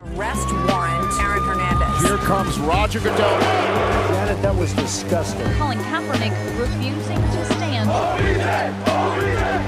Arrest warrant, Aaron Hernandez. Here comes Roger Goodell. Janet, that was disgusting. Colin Kaepernick refusing to stand.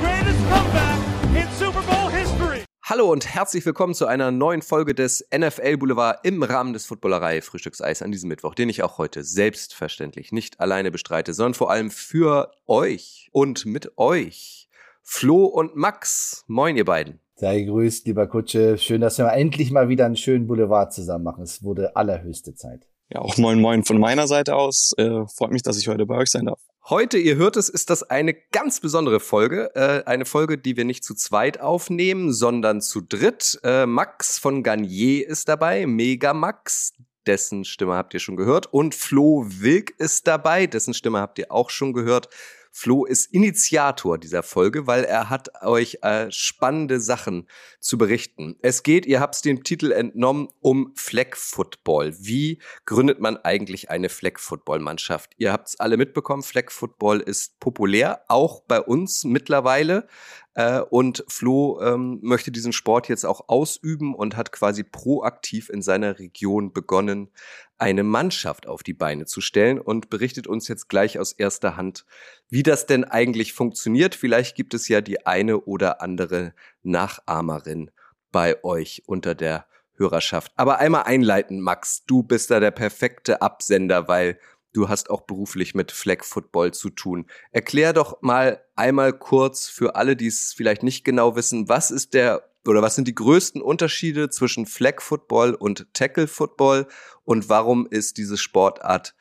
Greatest comeback in Super Bowl history. Hallo und herzlich willkommen zu einer neuen Folge des NFL Boulevard im Rahmen des Footballerei Frühstückseis an diesem Mittwoch, den ich auch heute selbstverständlich nicht alleine bestreite, sondern vor allem für euch und mit euch. Flo und Max. Moin, ihr beiden. Sei gegrüßt, lieber Kutsche. Schön, dass wir endlich mal wieder einen schönen Boulevard zusammen machen. Es wurde allerhöchste Zeit. Ja, auch moin moin von meiner Seite aus. Äh, freut mich, dass ich heute bei euch sein darf. Heute, ihr hört es, ist das eine ganz besondere Folge. Äh, eine Folge, die wir nicht zu zweit aufnehmen, sondern zu dritt. Äh, Max von Garnier ist dabei, Mega Max, dessen Stimme habt ihr schon gehört. Und Flo Wilk ist dabei, dessen Stimme habt ihr auch schon gehört. Flo ist Initiator dieser Folge, weil er hat euch äh, spannende Sachen zu berichten. Es geht, ihr habt es dem Titel entnommen, um Flag Football. Wie gründet man eigentlich eine Flag Football Mannschaft? Ihr habt es alle mitbekommen, Flag Football ist populär, auch bei uns mittlerweile. Äh, und Flo ähm, möchte diesen Sport jetzt auch ausüben und hat quasi proaktiv in seiner Region begonnen, eine Mannschaft auf die Beine zu stellen und berichtet uns jetzt gleich aus erster Hand, wie das denn eigentlich funktioniert. Vielleicht gibt es ja die eine oder andere Nachahmerin bei euch unter der Hörerschaft. Aber einmal einleiten, Max, du bist da der perfekte Absender, weil du hast auch beruflich mit Flag Football zu tun. Erklär doch mal einmal kurz für alle, die es vielleicht nicht genau wissen, was ist der oder was sind die größten Unterschiede zwischen Flag Football und Tackle Football und warum ist diese Sportart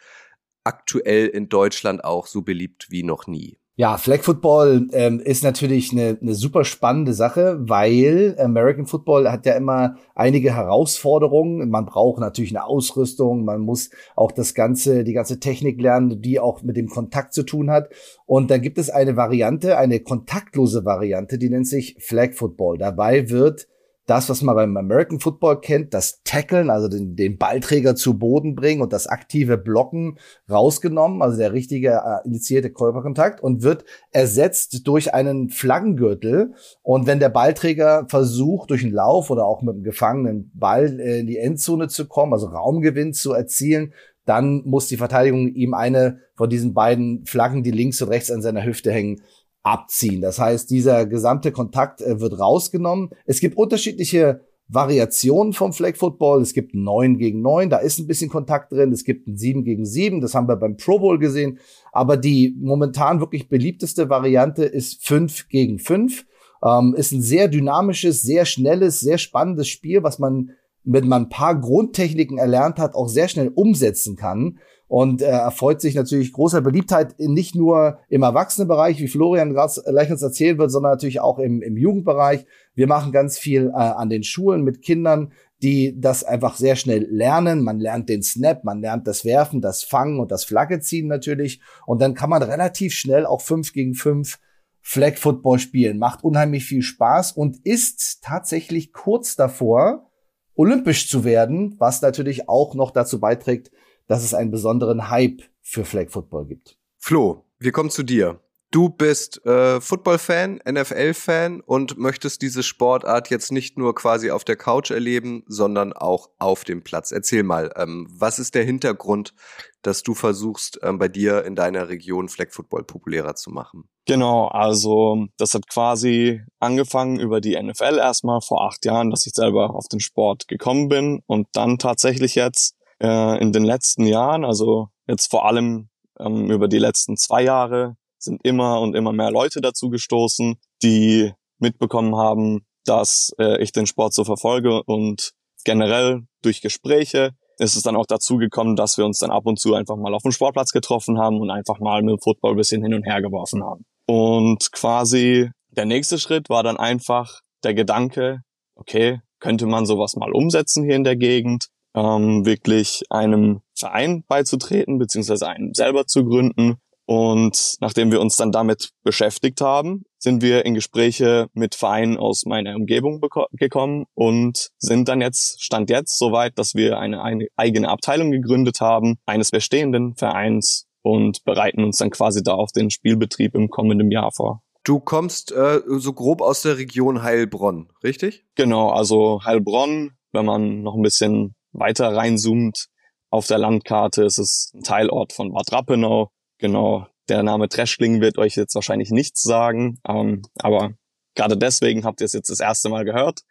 aktuell in Deutschland auch so beliebt wie noch nie? Ja, Flag Football ähm, ist natürlich eine, eine super spannende Sache, weil American Football hat ja immer einige Herausforderungen. Man braucht natürlich eine Ausrüstung, man muss auch das ganze, die ganze Technik lernen, die auch mit dem Kontakt zu tun hat. Und dann gibt es eine Variante, eine kontaktlose Variante, die nennt sich Flag Football. Dabei wird das, was man beim American Football kennt, das Tackeln, also den, den Ballträger zu Boden bringen und das aktive Blocken rausgenommen, also der richtige äh, initiierte Körperkontakt und wird ersetzt durch einen Flaggengürtel. Und wenn der Ballträger versucht, durch einen Lauf oder auch mit einem gefangenen Ball äh, in die Endzone zu kommen, also Raumgewinn zu erzielen, dann muss die Verteidigung ihm eine von diesen beiden Flaggen, die links und rechts an seiner Hüfte hängen, abziehen. Das heißt, dieser gesamte Kontakt äh, wird rausgenommen. Es gibt unterschiedliche Variationen vom Flag Football. Es gibt neun gegen neun, da ist ein bisschen Kontakt drin. Es gibt ein sieben gegen sieben, das haben wir beim Pro Bowl gesehen. Aber die momentan wirklich beliebteste Variante ist fünf gegen fünf. Ähm, ist ein sehr dynamisches, sehr schnelles, sehr spannendes Spiel, was man mit man ein paar Grundtechniken erlernt hat, auch sehr schnell umsetzen kann und äh, erfreut sich natürlich großer Beliebtheit nicht nur im Erwachsenenbereich, wie Florian gleich uns erzählen wird, sondern natürlich auch im, im Jugendbereich. Wir machen ganz viel äh, an den Schulen mit Kindern, die das einfach sehr schnell lernen. Man lernt den Snap, man lernt das Werfen, das Fangen und das Flagge ziehen natürlich. Und dann kann man relativ schnell auch fünf gegen fünf Flag Football spielen. Macht unheimlich viel Spaß und ist tatsächlich kurz davor, olympisch zu werden, was natürlich auch noch dazu beiträgt, dass es einen besonderen Hype für Flag Football gibt. Flo, wir kommen zu dir. Du bist äh, Football-Fan, NFL-Fan und möchtest diese Sportart jetzt nicht nur quasi auf der Couch erleben, sondern auch auf dem Platz. Erzähl mal, ähm, was ist der Hintergrund, dass du versuchst, ähm, bei dir in deiner Region Flag Football populärer zu machen? Genau, also das hat quasi angefangen über die NFL erstmal vor acht Jahren, dass ich selber auf den Sport gekommen bin und dann tatsächlich jetzt äh, in den letzten Jahren, also jetzt vor allem ähm, über die letzten zwei Jahre, sind immer und immer mehr Leute dazu gestoßen, die mitbekommen haben, dass äh, ich den Sport so verfolge und generell durch Gespräche ist es dann auch dazu gekommen, dass wir uns dann ab und zu einfach mal auf dem Sportplatz getroffen haben und einfach mal mit dem Football ein bisschen hin und her geworfen haben. Und quasi der nächste Schritt war dann einfach der Gedanke, okay, könnte man sowas mal umsetzen hier in der Gegend? Ähm, wirklich einem Verein beizutreten, beziehungsweise einen selber zu gründen. Und nachdem wir uns dann damit beschäftigt haben, sind wir in Gespräche mit Vereinen aus meiner Umgebung gekommen und sind dann jetzt, stand jetzt soweit, dass wir eine, eine eigene Abteilung gegründet haben, eines bestehenden Vereins und bereiten uns dann quasi da auf den Spielbetrieb im kommenden Jahr vor. Du kommst äh, so grob aus der Region Heilbronn, richtig? Genau, also Heilbronn wenn man noch ein bisschen weiter reinzoomt auf der Landkarte, ist es ein Teilort von Bad Rappenau. Genau, der Name Treschling wird euch jetzt wahrscheinlich nichts sagen, ähm, aber gerade deswegen habt ihr es jetzt das erste Mal gehört.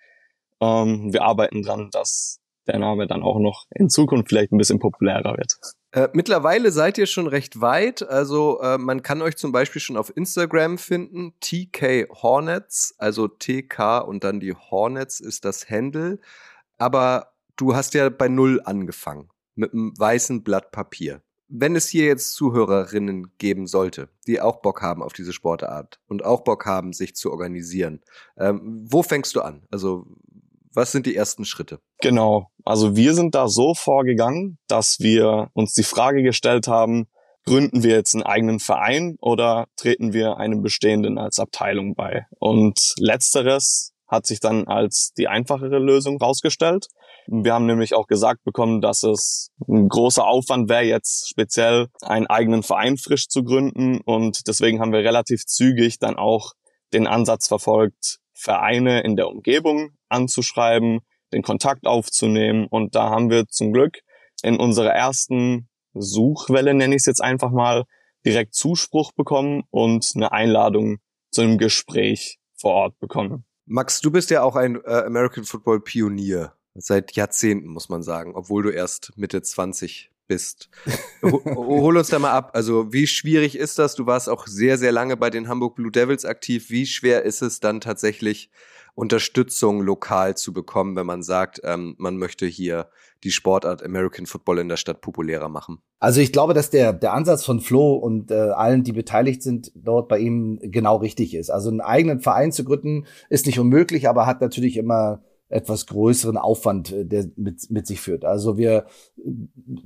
Ähm, wir arbeiten dran, dass der Name dann auch noch in Zukunft vielleicht ein bisschen populärer wird. Äh, mittlerweile seid ihr schon recht weit. Also äh, man kann euch zum Beispiel schon auf Instagram finden. TK Hornets, also TK und dann die Hornets ist das Handle. Aber du hast ja bei Null angefangen mit einem weißen Blatt Papier. Wenn es hier jetzt Zuhörerinnen geben sollte, die auch Bock haben auf diese Sportart und auch Bock haben, sich zu organisieren, ähm, wo fängst du an? Also was sind die ersten Schritte? Genau. Also wir sind da so vorgegangen, dass wir uns die Frage gestellt haben, gründen wir jetzt einen eigenen Verein oder treten wir einem bestehenden als Abteilung bei? Und letzteres hat sich dann als die einfachere Lösung rausgestellt. Wir haben nämlich auch gesagt bekommen, dass es ein großer Aufwand wäre, jetzt speziell einen eigenen Verein frisch zu gründen. Und deswegen haben wir relativ zügig dann auch den Ansatz verfolgt, Vereine in der Umgebung anzuschreiben, den Kontakt aufzunehmen. Und da haben wir zum Glück in unserer ersten Suchwelle, nenne ich es jetzt einfach mal, direkt Zuspruch bekommen und eine Einladung zu einem Gespräch vor Ort bekommen. Max, du bist ja auch ein äh, American Football Pionier. Seit Jahrzehnten, muss man sagen, obwohl du erst Mitte 20 bist. Hol uns da mal ab. Also, wie schwierig ist das? Du warst auch sehr, sehr lange bei den Hamburg Blue Devils aktiv. Wie schwer ist es dann tatsächlich, Unterstützung lokal zu bekommen, wenn man sagt, ähm, man möchte hier die Sportart American Football in der Stadt populärer machen? Also ich glaube, dass der, der Ansatz von Flo und äh, allen, die beteiligt sind, dort bei ihm genau richtig ist. Also einen eigenen Verein zu gründen, ist nicht unmöglich, aber hat natürlich immer etwas größeren Aufwand, äh, der mit, mit sich führt. Also wir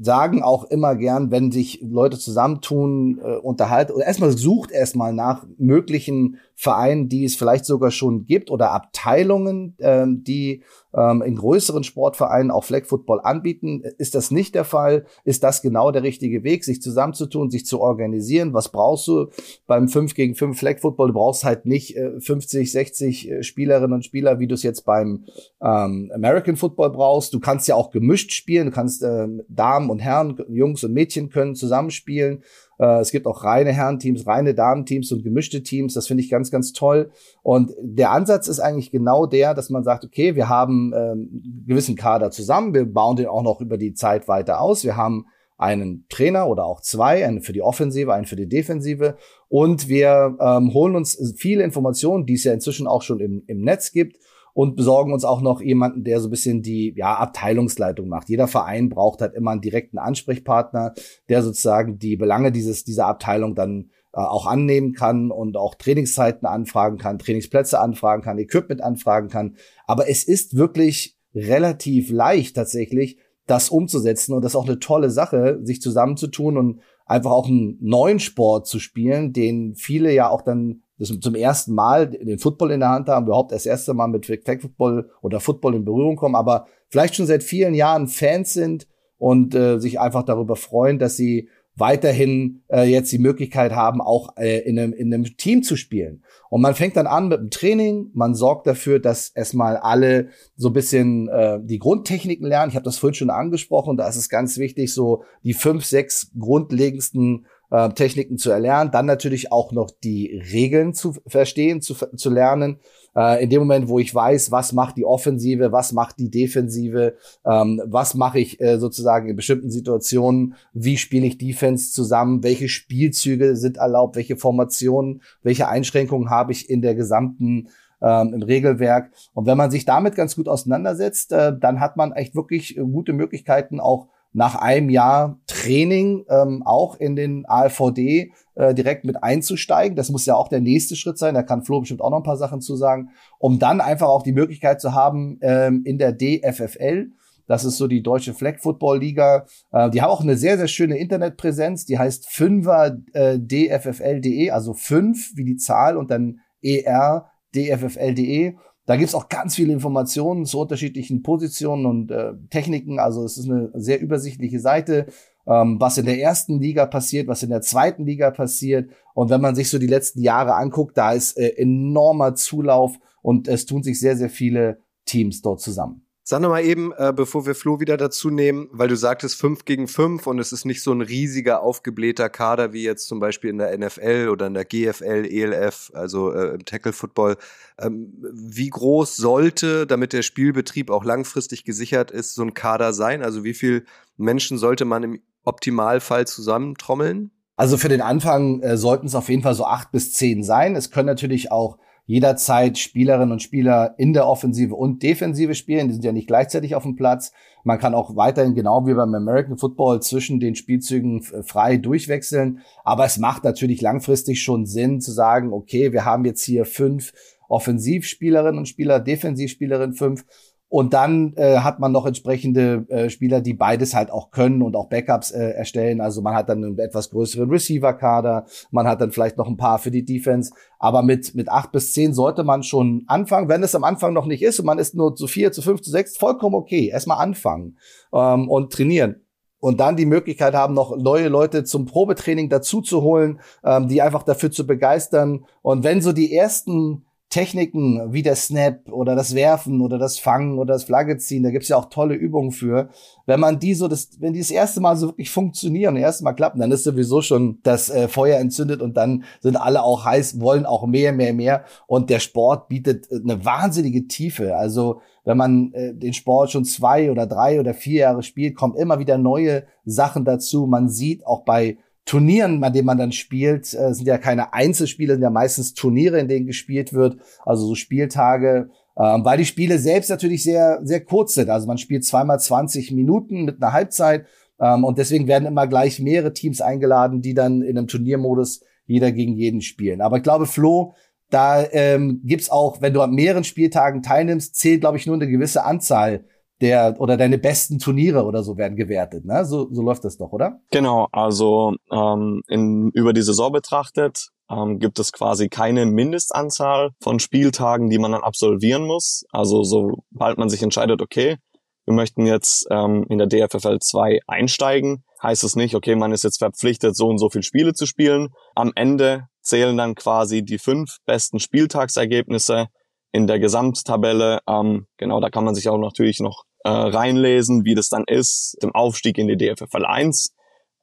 sagen auch immer gern, wenn sich Leute zusammentun, äh, unterhalten oder erstmal sucht erstmal nach möglichen Vereinen, die es vielleicht sogar schon gibt oder Abteilungen, äh, die ähm, in größeren Sportvereinen auch Flag Football anbieten. Ist das nicht der Fall? Ist das genau der richtige Weg, sich zusammenzutun, sich zu organisieren? Was brauchst du beim 5 gegen 5 Flag Football? Du brauchst halt nicht äh, 50, 60 äh, Spielerinnen und Spieler, wie du es jetzt beim ähm, American Football brauchst. Du kannst ja auch gemischt spielen. Du kannst äh, Damen und Herren, Jungs und Mädchen können zusammenspielen. Äh, es gibt auch reine Herrenteams, reine Damenteams und gemischte Teams. Das finde ich ganz, ganz toll. Und der Ansatz ist eigentlich genau der, dass man sagt, okay, wir haben ähm, gewissen Kader zusammen. Wir bauen den auch noch über die Zeit weiter aus. Wir haben einen Trainer oder auch zwei, einen für die Offensive, einen für die Defensive. Und wir ähm, holen uns viele Informationen, die es ja inzwischen auch schon im, im Netz gibt und besorgen uns auch noch jemanden, der so ein bisschen die ja, Abteilungsleitung macht. Jeder Verein braucht halt immer einen direkten Ansprechpartner, der sozusagen die Belange dieses, dieser Abteilung dann äh, auch annehmen kann und auch Trainingszeiten anfragen kann, Trainingsplätze anfragen kann, Equipment anfragen kann. Aber es ist wirklich relativ leicht tatsächlich, das umzusetzen und das ist auch eine tolle Sache, sich zusammenzutun und einfach auch einen neuen Sport zu spielen, den viele ja auch dann das zum ersten Mal den Football in der Hand haben, überhaupt das erste Mal mit Flag Football oder Football in Berührung kommen, aber vielleicht schon seit vielen Jahren Fans sind und äh, sich einfach darüber freuen, dass sie weiterhin äh, jetzt die Möglichkeit haben, auch äh, in, einem, in einem Team zu spielen. Und man fängt dann an mit dem Training, man sorgt dafür, dass erstmal alle so ein bisschen äh, die Grundtechniken lernen. Ich habe das vorhin schon angesprochen, da ist es ganz wichtig, so die fünf, sechs grundlegendsten äh, Techniken zu erlernen, dann natürlich auch noch die Regeln zu verstehen, zu, zu lernen. Äh, in dem Moment, wo ich weiß, was macht die Offensive, was macht die Defensive, ähm, was mache ich äh, sozusagen in bestimmten Situationen, wie spiele ich Defense zusammen, welche Spielzüge sind erlaubt, welche Formationen, welche Einschränkungen habe ich in der gesamten ähm, im Regelwerk. Und wenn man sich damit ganz gut auseinandersetzt, äh, dann hat man echt wirklich gute Möglichkeiten, auch nach einem Jahr Training ähm, auch in den ALVD äh, direkt mit einzusteigen. Das muss ja auch der nächste Schritt sein. Da kann Flo bestimmt auch noch ein paar Sachen zu sagen, um dann einfach auch die Möglichkeit zu haben, ähm, in der DFFL, das ist so die deutsche Flag Football Liga. Äh, die haben auch eine sehr, sehr schöne Internetpräsenz. Die heißt 5er äh, DFFL.de, also 5 wie die Zahl und dann ER DFFL.de. Da gibt's auch ganz viele Informationen zu unterschiedlichen Positionen und äh, Techniken. Also es ist eine sehr übersichtliche Seite, ähm, was in der ersten Liga passiert, was in der zweiten Liga passiert. Und wenn man sich so die letzten Jahre anguckt, da ist äh, enormer Zulauf und es tun sich sehr, sehr viele Teams dort zusammen. Sag noch mal eben, äh, bevor wir Flo wieder dazu nehmen, weil du sagtest 5 gegen 5 und es ist nicht so ein riesiger, aufgeblähter Kader wie jetzt zum Beispiel in der NFL oder in der GFL, ELF, also äh, im Tackle-Football. Ähm, wie groß sollte, damit der Spielbetrieb auch langfristig gesichert ist, so ein Kader sein? Also wie viele Menschen sollte man im Optimalfall zusammentrommeln? Also für den Anfang äh, sollten es auf jeden Fall so acht bis zehn sein. Es können natürlich auch jederzeit Spielerinnen und Spieler in der Offensive und Defensive spielen. Die sind ja nicht gleichzeitig auf dem Platz. Man kann auch weiterhin genau wie beim American Football zwischen den Spielzügen frei durchwechseln. Aber es macht natürlich langfristig schon Sinn zu sagen, okay, wir haben jetzt hier fünf Offensivspielerinnen und Spieler, Defensivspielerinnen fünf und dann äh, hat man noch entsprechende äh, Spieler, die beides halt auch können und auch Backups äh, erstellen. Also man hat dann einen etwas größeren Receiver-Kader, man hat dann vielleicht noch ein paar für die Defense. Aber mit, mit acht bis zehn sollte man schon anfangen. Wenn es am Anfang noch nicht ist und man ist nur zu vier, zu fünf, zu sechs, vollkommen okay. Erstmal anfangen ähm, und trainieren und dann die Möglichkeit haben, noch neue Leute zum Probetraining dazu zu holen, ähm, die einfach dafür zu begeistern. Und wenn so die ersten Techniken wie der Snap oder das Werfen oder das Fangen oder das Flagge ziehen, da gibt's ja auch tolle Übungen für. Wenn man die so, das, wenn die das erste Mal so wirklich funktionieren, das erste Mal klappen, dann ist sowieso schon das äh, Feuer entzündet und dann sind alle auch heiß, wollen auch mehr, mehr, mehr. Und der Sport bietet äh, eine wahnsinnige Tiefe. Also wenn man äh, den Sport schon zwei oder drei oder vier Jahre spielt, kommen immer wieder neue Sachen dazu. Man sieht auch bei Turnieren, bei denen man dann spielt, äh, sind ja keine Einzelspiele, sind ja meistens Turniere, in denen gespielt wird, also so Spieltage, ähm, weil die Spiele selbst natürlich sehr, sehr kurz sind. Also man spielt zweimal 20 Minuten mit einer Halbzeit ähm, und deswegen werden immer gleich mehrere Teams eingeladen, die dann in einem Turniermodus jeder gegen jeden spielen. Aber ich glaube, Flo, da ähm, gibt's auch, wenn du an mehreren Spieltagen teilnimmst, zählt, glaube ich, nur eine gewisse Anzahl der oder deine besten Turniere oder so werden gewertet. Ne? So, so läuft das doch, oder? Genau, also ähm, in, über die Saison betrachtet ähm, gibt es quasi keine Mindestanzahl von Spieltagen, die man dann absolvieren muss. Also sobald man sich entscheidet, okay, wir möchten jetzt ähm, in der DFFL 2 einsteigen, heißt es nicht, okay, man ist jetzt verpflichtet, so und so viele Spiele zu spielen. Am Ende zählen dann quasi die fünf besten Spieltagsergebnisse in der Gesamttabelle. Ähm, genau, da kann man sich auch natürlich noch äh, reinlesen, wie das dann ist, dem Aufstieg in die DFFL 1.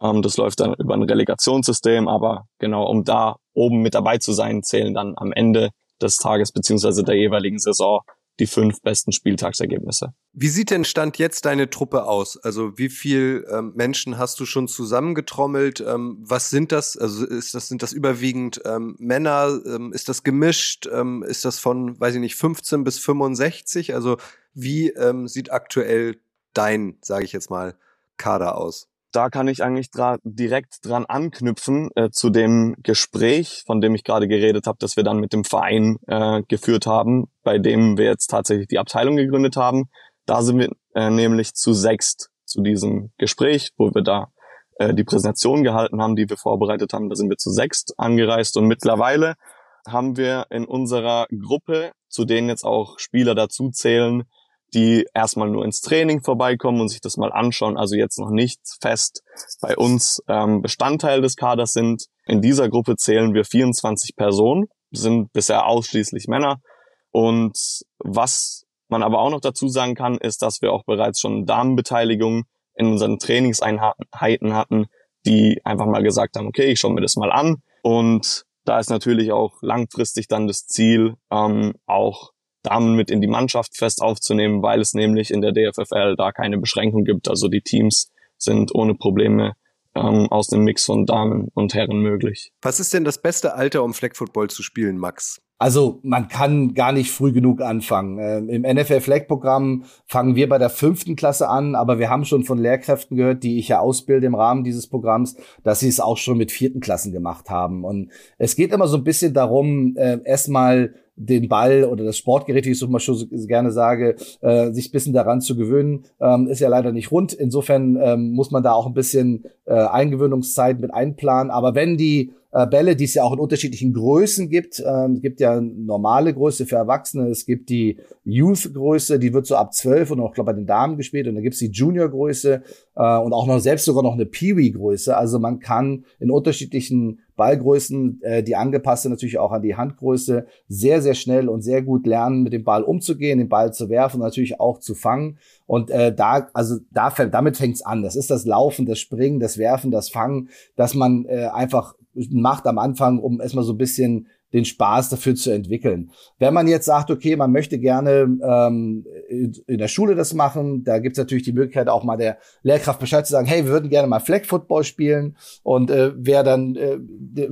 Ähm, das läuft dann über ein Relegationssystem, aber genau, um da oben mit dabei zu sein, zählen dann am Ende des Tages beziehungsweise der jeweiligen Saison die fünf besten Spieltagsergebnisse. Wie sieht denn Stand jetzt deine Truppe aus? Also wie viel ähm, Menschen hast du schon zusammengetrommelt? Ähm, was sind das? Also ist das sind das überwiegend ähm, Männer? Ähm, ist das gemischt? Ähm, ist das von, weiß ich nicht, 15 bis 65? Also wie ähm, sieht aktuell dein, sage ich jetzt mal, Kader aus? Da kann ich eigentlich dra direkt dran anknüpfen äh, zu dem Gespräch, von dem ich gerade geredet habe, das wir dann mit dem Verein äh, geführt haben, bei dem wir jetzt tatsächlich die Abteilung gegründet haben. Da sind wir äh, nämlich zu sechst zu diesem Gespräch, wo wir da äh, die Präsentation gehalten haben, die wir vorbereitet haben. Da sind wir zu sechst angereist und mittlerweile haben wir in unserer Gruppe, zu denen jetzt auch Spieler dazu zählen, die erstmal nur ins Training vorbeikommen und sich das mal anschauen, also jetzt noch nicht fest bei uns ähm, Bestandteil des Kaders sind. In dieser Gruppe zählen wir 24 Personen, sind bisher ausschließlich Männer. Und was man aber auch noch dazu sagen kann, ist, dass wir auch bereits schon Damenbeteiligung in unseren Trainingseinheiten hatten, die einfach mal gesagt haben, okay, ich schaue mir das mal an. Und da ist natürlich auch langfristig dann das Ziel, ähm, auch Damen mit in die Mannschaft fest aufzunehmen, weil es nämlich in der DFFL da keine Beschränkung gibt. Also die Teams sind ohne Probleme ähm, aus dem Mix von Damen und Herren möglich. Was ist denn das beste Alter, um Flag Football zu spielen, Max? Also man kann gar nicht früh genug anfangen. Ähm, Im NFL Flag Programm fangen wir bei der fünften Klasse an, aber wir haben schon von Lehrkräften gehört, die ich ja ausbilde im Rahmen dieses Programms, dass sie es auch schon mit vierten Klassen gemacht haben. Und es geht immer so ein bisschen darum, äh, erstmal den Ball oder das Sportgerät, wie ich es immer schon so gerne sage, äh, sich bisschen daran zu gewöhnen, ähm, ist ja leider nicht rund. Insofern ähm, muss man da auch ein bisschen äh, Eingewöhnungszeit mit einplanen. Aber wenn die äh, Bälle, die es ja auch in unterschiedlichen Größen gibt. Ähm, es gibt ja normale Größe für Erwachsene, es gibt die Youth-Größe, die wird so ab zwölf und auch, glaube bei den Damen gespielt. Und dann gibt's die Junior-Größe äh, und auch noch selbst sogar noch eine Peewee-Größe. Also man kann in unterschiedlichen Ballgrößen, äh, die angepasste natürlich auch an die Handgröße, sehr, sehr schnell und sehr gut lernen, mit dem Ball umzugehen, den Ball zu werfen und natürlich auch zu fangen. Und äh, da, also da, damit fängt's an. Das ist das Laufen, das Springen, das Werfen, das Fangen, dass man äh, einfach macht am Anfang, um erstmal so ein bisschen den Spaß dafür zu entwickeln. Wenn man jetzt sagt, okay, man möchte gerne ähm, in der Schule das machen, da gibt's natürlich die Möglichkeit, auch mal der Lehrkraft Bescheid zu sagen, hey, wir würden gerne mal Flag Football spielen. Und äh, wer dann äh,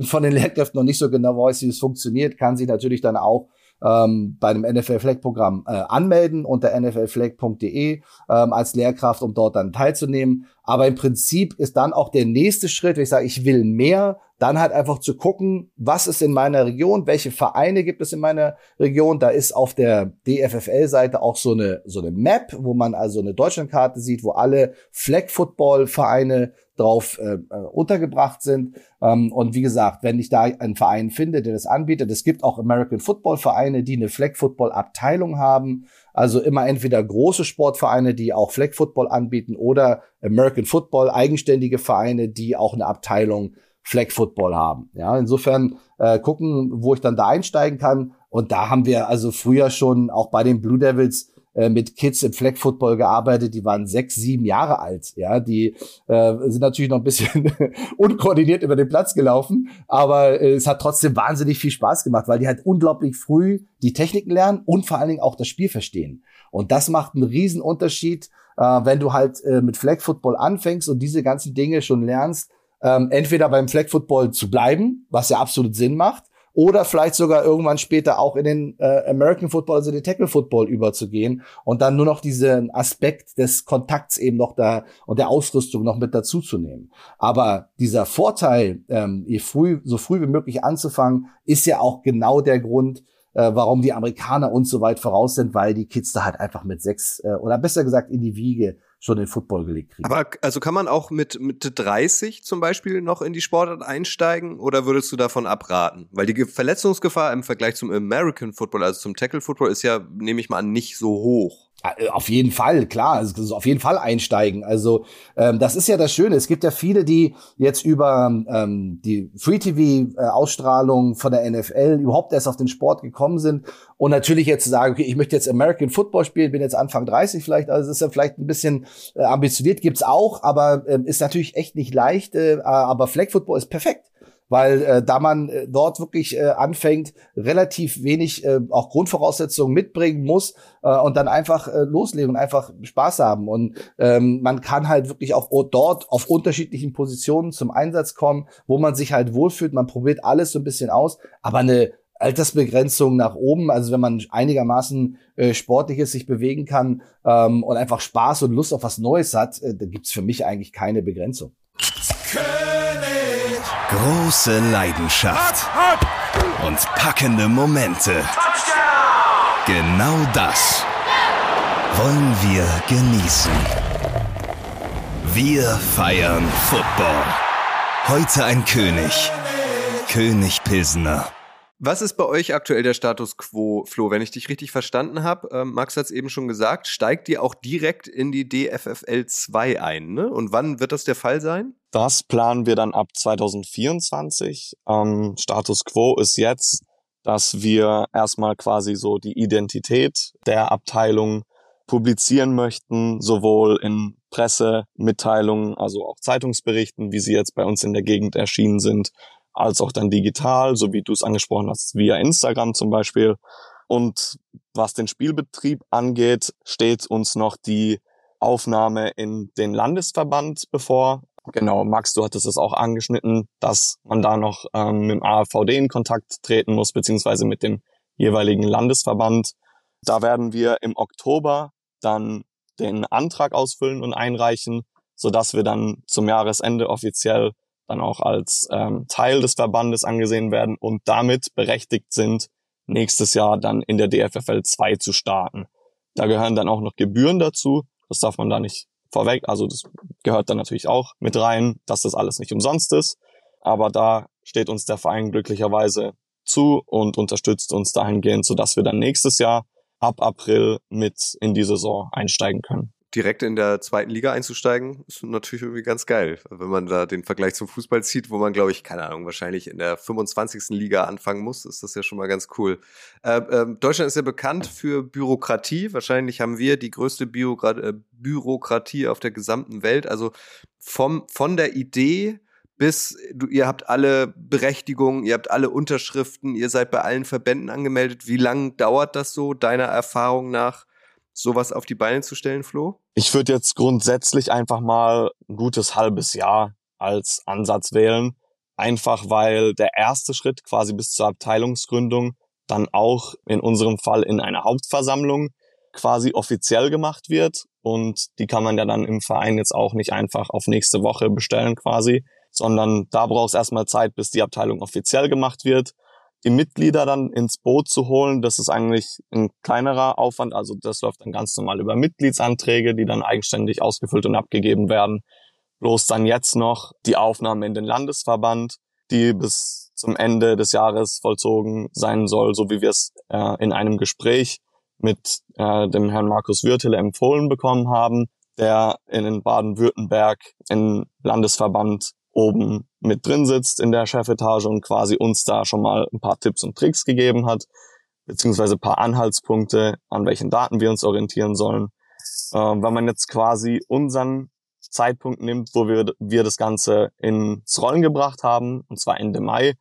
von den Lehrkräften noch nicht so genau weiß, wie es funktioniert, kann sich natürlich dann auch ähm, bei dem NFL Flag Programm äh, anmelden unter nflflag.de ähm, als Lehrkraft, um dort dann teilzunehmen. Aber im Prinzip ist dann auch der nächste Schritt, wenn ich sage, ich will mehr, dann halt einfach zu gucken, was ist in meiner Region, welche Vereine gibt es in meiner Region. Da ist auf der DFFL-Seite auch so eine, so eine Map, wo man also eine Deutschlandkarte sieht, wo alle Flag-Football-Vereine drauf äh, äh, untergebracht sind. Ähm, und wie gesagt, wenn ich da einen Verein finde, der das anbietet, es gibt auch American Football Vereine, die eine Flag Football Abteilung haben. Also immer entweder große Sportvereine, die auch Flag Football anbieten oder American Football eigenständige Vereine, die auch eine Abteilung Flag Football haben. Ja, insofern äh, gucken, wo ich dann da einsteigen kann. Und da haben wir also früher schon auch bei den Blue Devils äh, mit Kids im Flag Football gearbeitet, die waren sechs, sieben Jahre alt. Ja, die äh, sind natürlich noch ein bisschen unkoordiniert über den Platz gelaufen, aber äh, es hat trotzdem wahnsinnig viel Spaß gemacht, weil die halt unglaublich früh die Techniken lernen und vor allen Dingen auch das Spiel verstehen. Und das macht einen riesen Unterschied, äh, wenn du halt äh, mit Flag Football anfängst und diese ganzen Dinge schon lernst, ähm, entweder beim Flag Football zu bleiben, was ja absolut Sinn macht, oder vielleicht sogar irgendwann später auch in den äh, American Football, also den Tackle Football überzugehen und dann nur noch diesen Aspekt des Kontakts eben noch da und der Ausrüstung noch mit dazu zu nehmen. Aber dieser Vorteil, ähm, je früh, so früh wie möglich anzufangen, ist ja auch genau der Grund, äh, warum die Amerikaner uns so weit voraus sind, weil die Kids da halt einfach mit sechs äh, oder besser gesagt in die Wiege schon den Football gelegt kriegen. Aber also kann man auch mit Mitte 30 zum Beispiel noch in die Sportart einsteigen oder würdest du davon abraten? Weil die Verletzungsgefahr im Vergleich zum American Football, also zum Tackle Football, ist ja, nehme ich mal an, nicht so hoch. Äh, auf jeden Fall, klar, also auf jeden Fall einsteigen. Also ähm, das ist ja das Schöne. Es gibt ja viele, die jetzt über ähm, die Free-TV-Ausstrahlung von der NFL überhaupt erst auf den Sport gekommen sind und natürlich jetzt sagen, okay, ich möchte jetzt American Football spielen, bin jetzt Anfang 30 vielleicht, also ist ja vielleicht ein bisschen äh, ambitioniert, gibt's auch, aber äh, ist natürlich echt nicht leicht. Äh, aber Flag Football ist perfekt weil äh, da man äh, dort wirklich äh, anfängt, relativ wenig äh, auch Grundvoraussetzungen mitbringen muss äh, und dann einfach äh, loslegen und einfach Spaß haben. Und ähm, man kann halt wirklich auch dort auf unterschiedlichen Positionen zum Einsatz kommen, wo man sich halt wohlfühlt. Man probiert alles so ein bisschen aus, aber eine Altersbegrenzung nach oben, also wenn man einigermaßen äh, sportliches sich bewegen kann ähm, und einfach Spaß und Lust auf was Neues hat, äh, da gibt's für mich eigentlich keine Begrenzung. Große Leidenschaft und packende Momente. Genau das wollen wir genießen. Wir feiern Football. Heute ein König. König Pilsner. Was ist bei euch aktuell der Status quo, Flo? Wenn ich dich richtig verstanden habe, äh, Max hat es eben schon gesagt, steigt ihr auch direkt in die DFFL 2 ein, ne? Und wann wird das der Fall sein? Das planen wir dann ab 2024. Ähm, Status quo ist jetzt, dass wir erstmal quasi so die Identität der Abteilung publizieren möchten, sowohl in Pressemitteilungen, also auch Zeitungsberichten, wie sie jetzt bei uns in der Gegend erschienen sind, als auch dann digital, so wie du es angesprochen hast, via Instagram zum Beispiel. Und was den Spielbetrieb angeht, steht uns noch die Aufnahme in den Landesverband bevor. Genau, Max, du hattest es auch angeschnitten, dass man da noch ähm, mit dem AVD in Kontakt treten muss, beziehungsweise mit dem jeweiligen Landesverband. Da werden wir im Oktober dann den Antrag ausfüllen und einreichen, so dass wir dann zum Jahresende offiziell dann auch als ähm, Teil des Verbandes angesehen werden und damit berechtigt sind, nächstes Jahr dann in der DFFL 2 zu starten. Da gehören dann auch noch Gebühren dazu. Das darf man da nicht vorweg. Also das gehört dann natürlich auch mit rein, dass das alles nicht umsonst ist. Aber da steht uns der Verein glücklicherweise zu und unterstützt uns dahingehend, sodass wir dann nächstes Jahr ab April mit in die Saison einsteigen können. Direkt in der zweiten Liga einzusteigen, ist natürlich irgendwie ganz geil. Wenn man da den Vergleich zum Fußball zieht, wo man, glaube ich, keine Ahnung, wahrscheinlich in der 25. Liga anfangen muss, ist das ja schon mal ganz cool. Äh, äh, Deutschland ist ja bekannt für Bürokratie. Wahrscheinlich haben wir die größte Bürokrat äh, Bürokratie auf der gesamten Welt. Also vom, von der Idee bis du, ihr habt alle Berechtigungen, ihr habt alle Unterschriften, ihr seid bei allen Verbänden angemeldet. Wie lange dauert das so, deiner Erfahrung nach, sowas auf die Beine zu stellen, Flo? Ich würde jetzt grundsätzlich einfach mal ein gutes halbes Jahr als Ansatz wählen. Einfach weil der erste Schritt quasi bis zur Abteilungsgründung dann auch in unserem Fall in einer Hauptversammlung quasi offiziell gemacht wird. Und die kann man ja dann im Verein jetzt auch nicht einfach auf nächste Woche bestellen quasi, sondern da braucht es erstmal Zeit, bis die Abteilung offiziell gemacht wird. Die Mitglieder dann ins Boot zu holen, das ist eigentlich ein kleinerer Aufwand. Also das läuft dann ganz normal über Mitgliedsanträge, die dann eigenständig ausgefüllt und abgegeben werden. Bloß dann jetzt noch die Aufnahme in den Landesverband, die bis zum Ende des Jahres vollzogen sein soll, so wie wir es äh, in einem Gespräch mit äh, dem Herrn Markus Würtele empfohlen bekommen haben, der in Baden-Württemberg im Landesverband oben mit drin sitzt in der Chefetage und quasi uns da schon mal ein paar Tipps und Tricks gegeben hat, beziehungsweise paar Anhaltspunkte, an welchen Daten wir uns orientieren sollen. Äh, wenn man jetzt quasi unseren Zeitpunkt nimmt, wo wir, wir das Ganze ins Rollen gebracht haben, und zwar Ende Mai,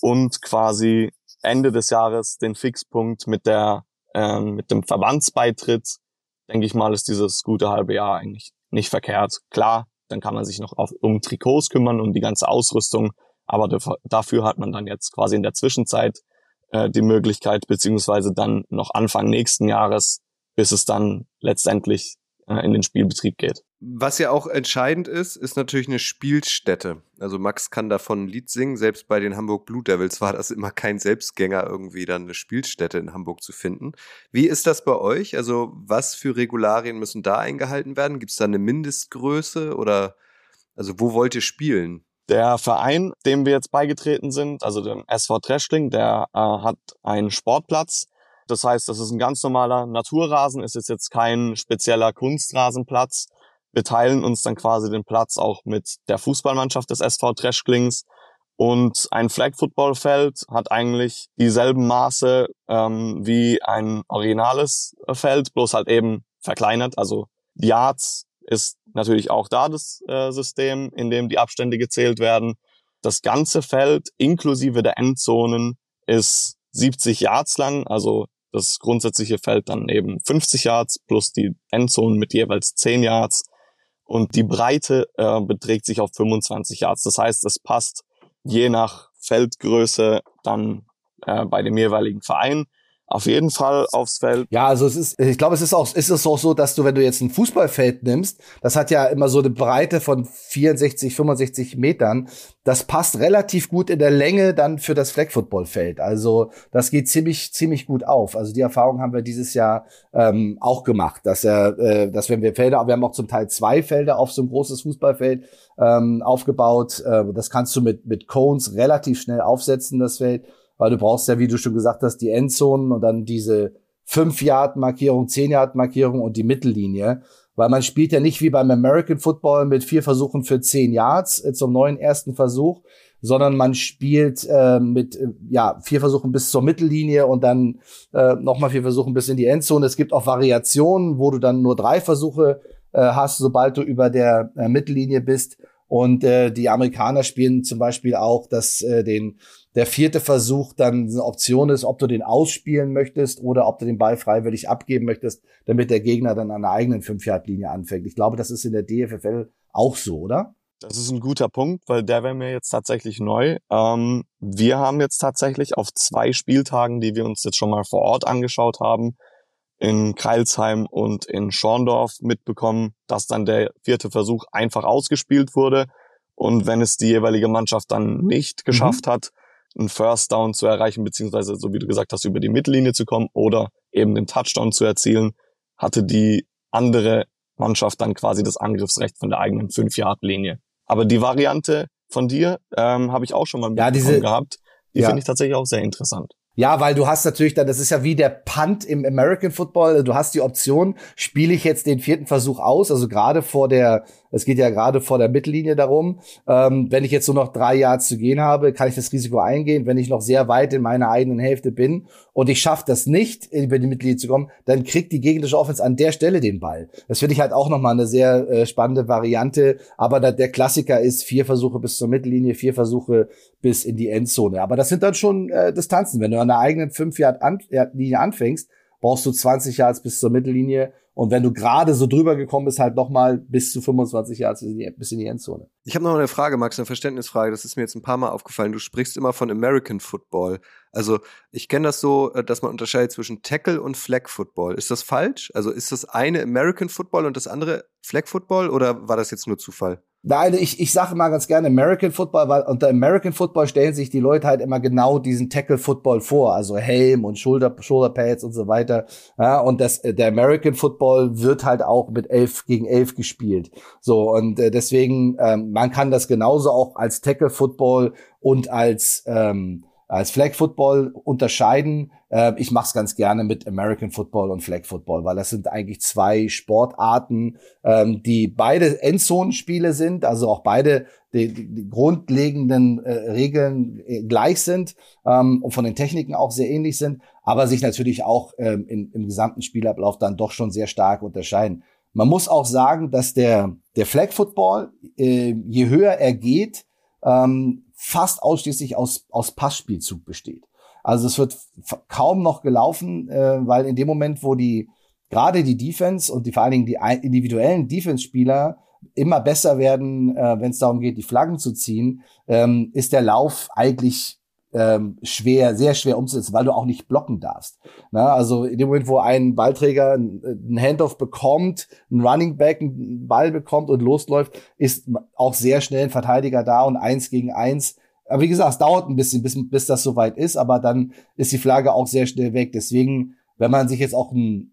und quasi Ende des Jahres den Fixpunkt mit der äh, mit dem Verbandsbeitritt, denke ich mal, ist dieses gute halbe Jahr eigentlich nicht verkehrt. Klar, dann kann man sich noch auf, um Trikots kümmern, um die ganze Ausrüstung. Aber dafür hat man dann jetzt quasi in der Zwischenzeit äh, die Möglichkeit, beziehungsweise dann noch Anfang nächsten Jahres, bis es dann letztendlich äh, in den Spielbetrieb geht. Was ja auch entscheidend ist, ist natürlich eine Spielstätte. Also Max kann davon ein Lied singen. Selbst bei den Hamburg Blue Devils war das immer kein Selbstgänger, irgendwie dann eine Spielstätte in Hamburg zu finden. Wie ist das bei euch? Also was für Regularien müssen da eingehalten werden? Gibt es da eine Mindestgröße oder also wo wollt ihr spielen? Der Verein, dem wir jetzt beigetreten sind, also dem SV Treschling, der äh, hat einen Sportplatz das heißt, das ist ein ganz normaler Naturrasen, ist jetzt, jetzt kein spezieller Kunstrasenplatz. Wir teilen uns dann quasi den Platz auch mit der Fußballmannschaft des SV Treschklings. Und ein Flag-Football-Feld hat eigentlich dieselben Maße ähm, wie ein originales Feld, bloß halt eben verkleinert. Also Yards ist natürlich auch da das äh, System, in dem die Abstände gezählt werden. Das ganze Feld inklusive der Endzonen ist 70 Yards lang, also das grundsätzliche Feld dann eben 50 Yards plus die Endzone mit jeweils 10 Yards. Und die Breite äh, beträgt sich auf 25 Yards. Das heißt, es passt je nach Feldgröße dann äh, bei dem jeweiligen Verein auf jeden Fall aufs Feld. Ja, also es ist, ich glaube, es ist auch, ist es auch so, dass du, wenn du jetzt ein Fußballfeld nimmst, das hat ja immer so eine Breite von 64, 65 Metern. Das passt relativ gut in der Länge dann für das Flag Football Feld. Also das geht ziemlich, ziemlich gut auf. Also die Erfahrung haben wir dieses Jahr ähm, auch gemacht, dass er, äh, dass wenn wir Felder, wir haben auch zum Teil zwei Felder auf so ein großes Fußballfeld ähm, aufgebaut. Äh, das kannst du mit mit Cones relativ schnell aufsetzen, das Feld weil du brauchst ja, wie du schon gesagt hast, die Endzonen und dann diese 5-Yard-Markierung, 10-Yard-Markierung und die Mittellinie. Weil man spielt ja nicht wie beim American Football mit vier Versuchen für 10 Yards äh, zum neuen ersten Versuch, sondern man spielt äh, mit äh, ja vier Versuchen bis zur Mittellinie und dann äh, nochmal vier Versuchen bis in die Endzone. Es gibt auch Variationen, wo du dann nur drei Versuche äh, hast, sobald du über der äh, Mittellinie bist. Und äh, die Amerikaner spielen zum Beispiel auch dass äh, den der vierte Versuch dann eine Option ist, ob du den ausspielen möchtest oder ob du den Ball freiwillig abgeben möchtest, damit der Gegner dann an der eigenen 5-Yard-Linie anfängt. Ich glaube, das ist in der DFFL auch so, oder? Das ist ein guter Punkt, weil der wäre mir jetzt tatsächlich neu. Ähm, wir haben jetzt tatsächlich auf zwei Spieltagen, die wir uns jetzt schon mal vor Ort angeschaut haben, in Kreilsheim und in Schorndorf mitbekommen, dass dann der vierte Versuch einfach ausgespielt wurde. Und wenn es die jeweilige Mannschaft dann nicht mhm. geschafft mhm. hat, einen First Down zu erreichen, beziehungsweise, so wie du gesagt hast, über die Mittellinie zu kommen oder eben den Touchdown zu erzielen, hatte die andere Mannschaft dann quasi das Angriffsrecht von der eigenen 5-Yard-Linie. Aber die Variante von dir ähm, habe ich auch schon mal ja, diese, gehabt. Die ja. finde ich tatsächlich auch sehr interessant. Ja, weil du hast natürlich dann, das ist ja wie der Punt im American Football. Du hast die Option, spiele ich jetzt den vierten Versuch aus, also gerade vor der, es geht ja gerade vor der Mittellinie darum, ähm, wenn ich jetzt nur noch drei Yards zu gehen habe, kann ich das Risiko eingehen. Wenn ich noch sehr weit in meiner eigenen Hälfte bin und ich schaffe das nicht, über die Mittellinie zu kommen, dann kriegt die gegnerische Offense an der Stelle den Ball. Das finde ich halt auch nochmal eine sehr äh, spannende Variante. Aber da, der Klassiker ist vier Versuche bis zur Mittellinie, vier Versuche bis in die Endzone. Aber das sind dann schon äh, Distanzen. Wenn du an der eigenen 5-Yard-Linie anfängst, brauchst du 20 Yards bis zur Mittellinie. Und wenn du gerade so drüber gekommen bist, halt nochmal bis zu 25 Yards bis in die Endzone. Ich habe noch eine Frage, Max, eine Verständnisfrage. Das ist mir jetzt ein paar Mal aufgefallen. Du sprichst immer von American Football. Also ich kenne das so, äh, dass man unterscheidet zwischen Tackle und Flag Football. Ist das falsch? Also ist das eine American Football und das andere Flag Football oder war das jetzt nur Zufall? Nein, ich, ich sage mal ganz gerne American Football, weil unter American Football stellen sich die Leute halt immer genau diesen Tackle Football vor, also Helm und Shoulder, Shoulder Pads und so weiter. Ja, und das, äh, der American Football wird halt auch mit elf gegen elf gespielt. So, und äh, deswegen, ähm, man kann das genauso auch als Tackle Football und als, ähm, als Flag Football unterscheiden. Äh, ich mache es ganz gerne mit American Football und Flag Football, weil das sind eigentlich zwei Sportarten, ähm, die beide Endzonenspiele sind, also auch beide die, die grundlegenden äh, Regeln äh, gleich sind ähm, und von den Techniken auch sehr ähnlich sind, aber sich natürlich auch ähm, in, im gesamten Spielablauf dann doch schon sehr stark unterscheiden. Man muss auch sagen, dass der, der Flag Football, je höher er geht, ähm, fast ausschließlich aus, aus Passspielzug besteht. Also es wird kaum noch gelaufen, äh, weil in dem Moment, wo die gerade die Defense und die vor allen Dingen die individuellen Defense-Spieler immer besser werden, äh, wenn es darum geht, die Flaggen zu ziehen, ähm, ist der Lauf eigentlich ähm, schwer, sehr schwer umzusetzen, weil du auch nicht blocken darfst. Na, also in dem Moment, wo ein Ballträger einen Handoff bekommt, ein Running Back einen Ball bekommt und losläuft, ist auch sehr schnell ein Verteidiger da und eins gegen eins aber wie gesagt, es dauert ein bisschen, bis, bis das soweit ist, aber dann ist die Flagge auch sehr schnell weg. Deswegen, wenn man sich jetzt auch ein,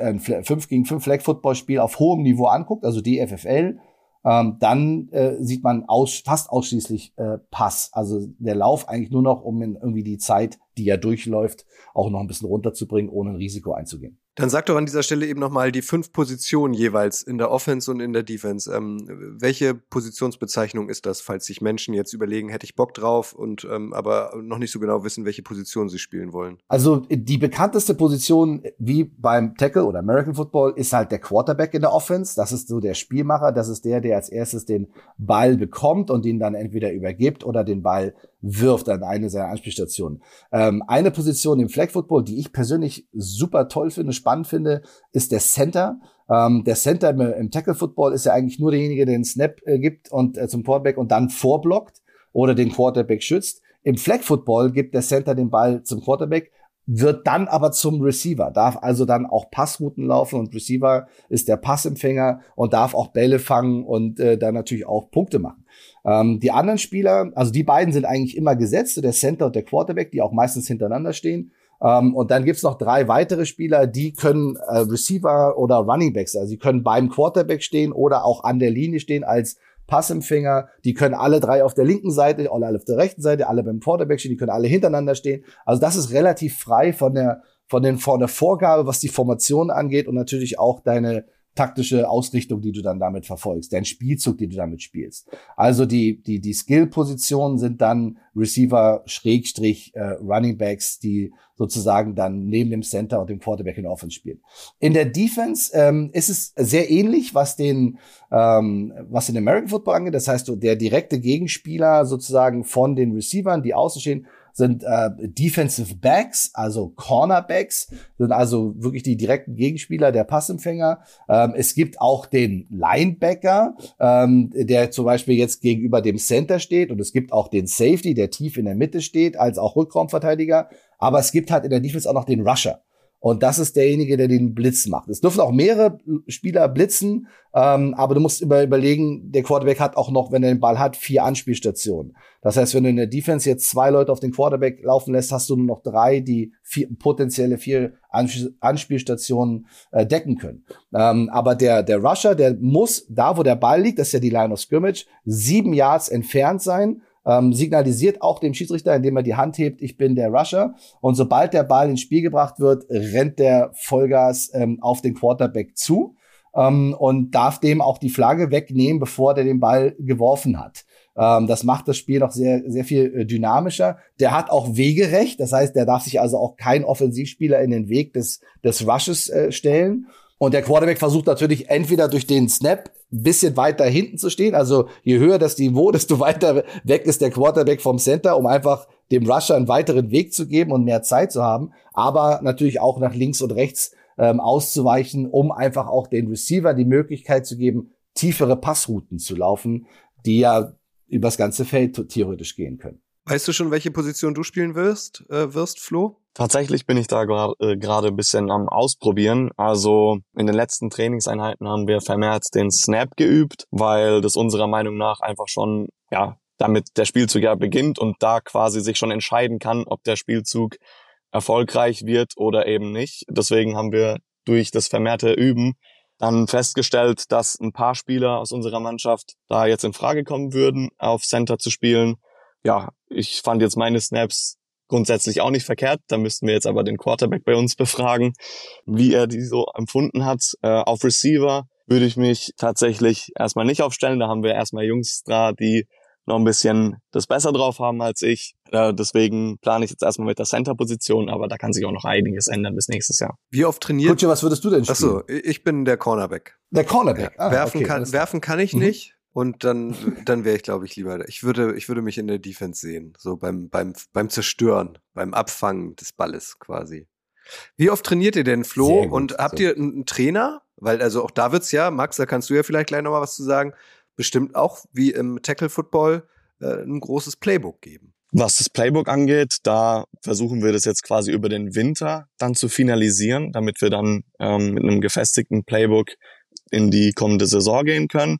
ein 5 gegen 5 Flag Football Spiel auf hohem Niveau anguckt, also DFFL, ähm, dann äh, sieht man aus, fast ausschließlich äh, Pass. Also der Lauf eigentlich nur noch, um in irgendwie die Zeit, die er durchläuft, auch noch ein bisschen runterzubringen, ohne ein Risiko einzugehen. Dann sag doch an dieser Stelle eben nochmal die fünf Positionen jeweils in der Offense und in der Defense. Ähm, welche Positionsbezeichnung ist das, falls sich Menschen jetzt überlegen, hätte ich Bock drauf und ähm, aber noch nicht so genau wissen, welche Position sie spielen wollen? Also die bekannteste Position, wie beim Tackle oder American Football, ist halt der Quarterback in der Offense. Das ist so der Spielmacher. Das ist der, der als erstes den Ball bekommt und ihn dann entweder übergibt oder den Ball wirft an eine seiner Anspielstationen. Ähm, eine Position im Flag Football, die ich persönlich super toll finde, spannend finde, ist der Center. Ähm, der Center im, im, Tackle Football ist ja eigentlich nur derjenige, der den Snap äh, gibt und äh, zum Quarterback und dann vorblockt oder den Quarterback schützt. Im Flag Football gibt der Center den Ball zum Quarterback, wird dann aber zum Receiver, darf also dann auch Passrouten laufen und Receiver ist der Passempfänger und darf auch Bälle fangen und äh, dann natürlich auch Punkte machen. Ähm, die anderen Spieler, also die beiden sind eigentlich immer gesetzt, der Center und der Quarterback, die auch meistens hintereinander stehen. Ähm, und dann gibt's noch drei weitere Spieler, die können äh, Receiver oder Running Backs, also sie können beim Quarterback stehen oder auch an der Linie stehen als Passempfänger. Die können alle drei auf der linken Seite, alle auf der rechten Seite, alle beim Quarterback stehen, die können alle hintereinander stehen. Also das ist relativ frei von der von den von der Vorgabe, was die Formation angeht und natürlich auch deine taktische Ausrichtung, die du dann damit verfolgst, dein Spielzug, den du damit spielst. Also die, die, die Skill-Positionen sind dann Receiver, Schrägstrich, äh, Running Backs, die sozusagen dann neben dem Center und dem Quarterback in Offense spielen. In der Defense ähm, ist es sehr ähnlich, was den, ähm, was den American Football angeht. Das heißt, der direkte Gegenspieler sozusagen von den Receivern, die außen stehen, sind äh, Defensive Backs, also Cornerbacks, sind also wirklich die direkten Gegenspieler der Passempfänger. Ähm, es gibt auch den Linebacker, ähm, der zum Beispiel jetzt gegenüber dem Center steht und es gibt auch den Safety, der tief in der Mitte steht, als auch Rückraumverteidiger. Aber es gibt halt in der Defense auch noch den Rusher. Und das ist derjenige, der den Blitz macht. Es dürfen auch mehrere Spieler blitzen, ähm, aber du musst über überlegen, der Quarterback hat auch noch, wenn er den Ball hat, vier Anspielstationen. Das heißt, wenn du in der Defense jetzt zwei Leute auf den Quarterback laufen lässt, hast du nur noch drei, die vier, potenzielle vier Anspielstationen äh, decken können. Ähm, aber der, der Rusher, der muss da, wo der Ball liegt, das ist ja die Line of Scrimmage, sieben Yards entfernt sein ähm, signalisiert auch dem Schiedsrichter, indem er die Hand hebt, ich bin der Rusher. Und sobald der Ball ins Spiel gebracht wird, rennt der Vollgas ähm, auf den Quarterback zu ähm, und darf dem auch die Flagge wegnehmen, bevor der den Ball geworfen hat. Ähm, das macht das Spiel noch sehr, sehr viel äh, dynamischer. Der hat auch Wegerecht, das heißt, der darf sich also auch kein Offensivspieler in den Weg des, des Rushes äh, stellen. Und der Quarterback versucht natürlich entweder durch den Snap ein bisschen weiter hinten zu stehen. Also je höher das Niveau, desto weiter weg ist der Quarterback vom Center, um einfach dem Rusher einen weiteren Weg zu geben und mehr Zeit zu haben. Aber natürlich auch nach links und rechts ähm, auszuweichen, um einfach auch den Receiver die Möglichkeit zu geben, tiefere Passrouten zu laufen, die ja übers ganze Feld theoretisch gehen können. Weißt du schon, welche Position du spielen wirst, äh, wirst Flo? Tatsächlich bin ich da gerade äh, gerade ein bisschen am Ausprobieren. Also in den letzten Trainingseinheiten haben wir vermehrt den Snap geübt, weil das unserer Meinung nach einfach schon, ja, damit der Spielzug ja beginnt und da quasi sich schon entscheiden kann, ob der Spielzug erfolgreich wird oder eben nicht. Deswegen haben wir durch das vermehrte Üben dann festgestellt, dass ein paar Spieler aus unserer Mannschaft da jetzt in Frage kommen würden, auf Center zu spielen. Ja, ich fand jetzt meine Snaps grundsätzlich auch nicht verkehrt. Da müssten wir jetzt aber den Quarterback bei uns befragen, wie er die so empfunden hat. Äh, auf Receiver würde ich mich tatsächlich erstmal nicht aufstellen. Da haben wir erstmal Jungs da, die noch ein bisschen das besser drauf haben als ich. Äh, deswegen plane ich jetzt erstmal mit der Center-Position, aber da kann sich auch noch einiges ändern bis nächstes Jahr. Wie oft trainiert? Kutsche, was würdest du denn spielen? Achso, ich bin der Cornerback. Der Cornerback. Ja. Ah, werfen, okay, kann, werfen kann ich mhm. nicht. Und dann, dann wäre ich, glaube ich, lieber. Ich würde, ich würde mich in der Defense sehen. So beim, beim, beim Zerstören, beim Abfangen des Balles quasi. Wie oft trainiert ihr denn, Flo? Gut, und habt so. ihr einen Trainer? Weil, also auch da wird's ja, Max, da kannst du ja vielleicht gleich nochmal was zu sagen bestimmt auch wie im Tackle Football äh, ein großes Playbook geben. Was das Playbook angeht, da versuchen wir das jetzt quasi über den Winter dann zu finalisieren, damit wir dann ähm, mit einem gefestigten Playbook in die kommende Saison gehen können.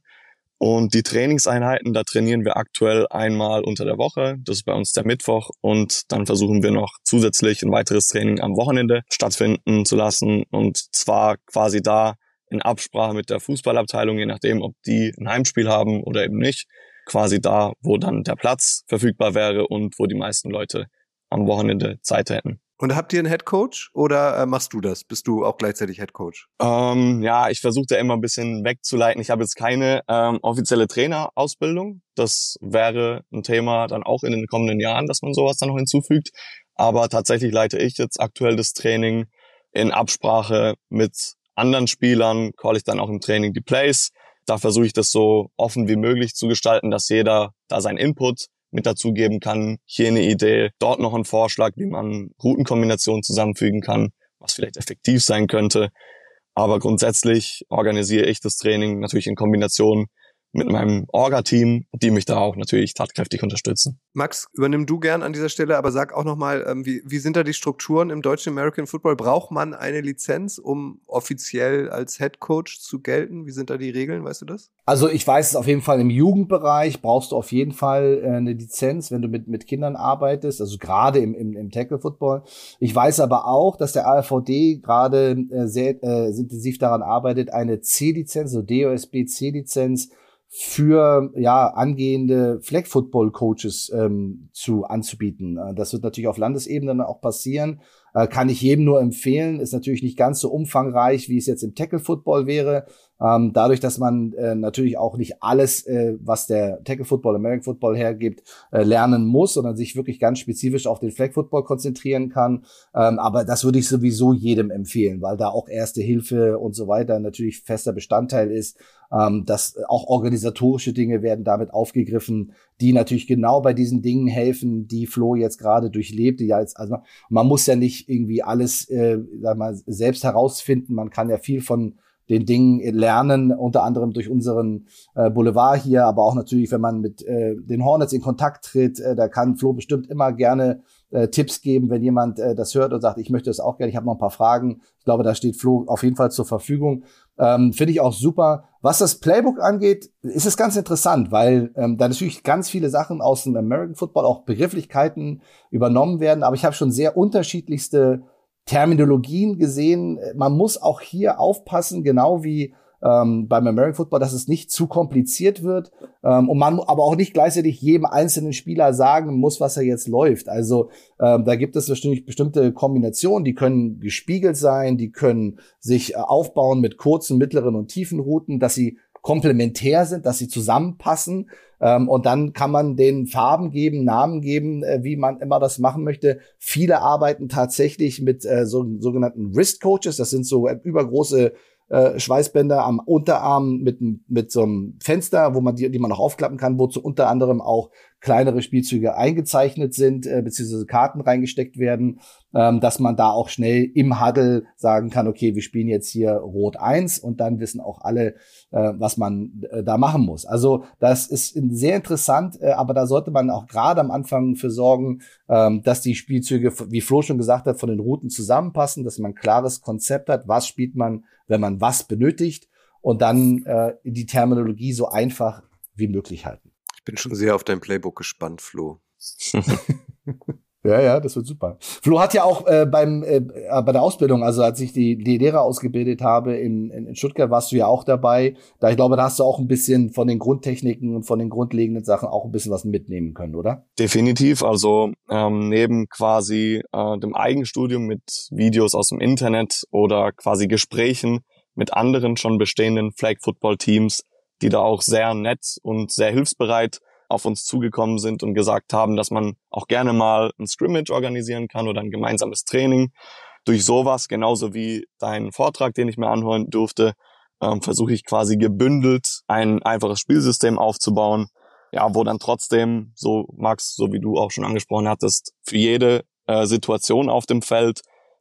Und die Trainingseinheiten, da trainieren wir aktuell einmal unter der Woche. Das ist bei uns der Mittwoch. Und dann versuchen wir noch zusätzlich ein weiteres Training am Wochenende stattfinden zu lassen. Und zwar quasi da in Absprache mit der Fußballabteilung, je nachdem, ob die ein Heimspiel haben oder eben nicht, quasi da, wo dann der Platz verfügbar wäre und wo die meisten Leute am Wochenende Zeit hätten. Und habt ihr einen Headcoach oder äh, machst du das? Bist du auch gleichzeitig Headcoach? Ähm, ja, ich versuche da immer ein bisschen wegzuleiten. Ich habe jetzt keine ähm, offizielle Trainerausbildung. Das wäre ein Thema dann auch in den kommenden Jahren, dass man sowas dann noch hinzufügt. Aber tatsächlich leite ich jetzt aktuell das Training in Absprache mit anderen Spielern call ich dann auch im Training die Plays. Da versuche ich das so offen wie möglich zu gestalten, dass jeder da seinen Input mit dazugeben kann. Hier eine Idee, dort noch ein Vorschlag, wie man Routenkombinationen zusammenfügen kann, was vielleicht effektiv sein könnte. Aber grundsätzlich organisiere ich das Training natürlich in Kombination mit meinem Orga-Team, die mich da auch natürlich tatkräftig unterstützen. Max, übernimm du gern an dieser Stelle, aber sag auch nochmal, ähm, wie, wie sind da die Strukturen im deutschen American Football? Braucht man eine Lizenz, um offiziell als Head Coach zu gelten? Wie sind da die Regeln? Weißt du das? Also ich weiß es auf jeden Fall im Jugendbereich brauchst du auf jeden Fall äh, eine Lizenz, wenn du mit, mit Kindern arbeitest, also gerade im, im, im Tackle Football. Ich weiß aber auch, dass der AFVD gerade äh, sehr äh, intensiv daran arbeitet, eine C-Lizenz, so DOSB C-Lizenz für ja angehende Flag Football Coaches ähm, zu anzubieten. Äh, das wird natürlich auf Landesebene dann auch passieren. Äh, kann ich jedem nur empfehlen. Ist natürlich nicht ganz so umfangreich, wie es jetzt im Tackle Football wäre. Ähm, dadurch, dass man äh, natürlich auch nicht alles, äh, was der Tackle Football, American Football hergibt, äh, lernen muss, sondern sich wirklich ganz spezifisch auf den Flag Football konzentrieren kann. Ähm, aber das würde ich sowieso jedem empfehlen, weil da auch Erste Hilfe und so weiter natürlich fester Bestandteil ist. Ähm, dass auch organisatorische Dinge werden damit aufgegriffen, die natürlich genau bei diesen Dingen helfen, die Flo jetzt gerade durchlebt. Ja, jetzt, also man muss ja nicht irgendwie alles, äh, sag mal, selbst herausfinden. Man kann ja viel von den Dingen lernen, unter anderem durch unseren äh, Boulevard hier, aber auch natürlich, wenn man mit äh, den Hornets in Kontakt tritt, äh, da kann Flo bestimmt immer gerne äh, Tipps geben, wenn jemand äh, das hört und sagt, ich möchte das auch gerne, ich habe noch ein paar Fragen. Ich glaube, da steht Flo auf jeden Fall zur Verfügung. Ähm, Finde ich auch super. Was das Playbook angeht, ist es ganz interessant, weil ähm, da natürlich ganz viele Sachen aus dem American Football, auch Begrifflichkeiten übernommen werden, aber ich habe schon sehr unterschiedlichste Terminologien gesehen. Man muss auch hier aufpassen, genau wie ähm, beim American Football, dass es nicht zu kompliziert wird ähm, und man aber auch nicht gleichzeitig jedem einzelnen Spieler sagen muss, was er jetzt läuft. Also ähm, da gibt es bestimmt bestimmte Kombinationen, die können gespiegelt sein, die können sich äh, aufbauen mit kurzen, mittleren und tiefen Routen, dass sie komplementär sind, dass sie zusammenpassen. Ähm, und dann kann man den Farben geben, Namen geben, äh, wie man immer das machen möchte. Viele arbeiten tatsächlich mit äh, so, sogenannten Wrist Coaches. Das sind so äh, übergroße äh, Schweißbänder am Unterarm mit, mit so einem Fenster, wo man die, die man noch aufklappen kann, wozu unter anderem auch kleinere Spielzüge eingezeichnet sind, äh, beziehungsweise Karten reingesteckt werden, ähm, dass man da auch schnell im Huddle sagen kann, okay, wir spielen jetzt hier Rot 1 und dann wissen auch alle, äh, was man äh, da machen muss. Also das ist sehr interessant, äh, aber da sollte man auch gerade am Anfang für sorgen, ähm, dass die Spielzüge, wie Flo schon gesagt hat, von den Routen zusammenpassen, dass man ein klares Konzept hat, was spielt man, wenn man was benötigt und dann äh, die Terminologie so einfach wie möglich halten. Ich bin schon sehr auf dein Playbook gespannt, Flo. Ja, ja, das wird super. Flo hat ja auch äh, beim äh, äh, bei der Ausbildung, also als ich die, die Lehrer ausgebildet habe in, in, in Stuttgart, warst du ja auch dabei. Da ich glaube, da hast du auch ein bisschen von den Grundtechniken und von den grundlegenden Sachen auch ein bisschen was mitnehmen können, oder? Definitiv. Also ähm, neben quasi äh, dem Eigenstudium mit Videos aus dem Internet oder quasi Gesprächen mit anderen schon bestehenden Flag Football Teams, die da auch sehr nett und sehr hilfsbereit auf uns zugekommen sind und gesagt haben, dass man auch gerne mal ein Scrimmage organisieren kann oder ein gemeinsames Training. Durch sowas, genauso wie deinen Vortrag, den ich mir anhören durfte, ähm, versuche ich quasi gebündelt ein einfaches Spielsystem aufzubauen, ja, wo dann trotzdem, so Max, so wie du auch schon angesprochen hattest, für jede äh, Situation auf dem Feld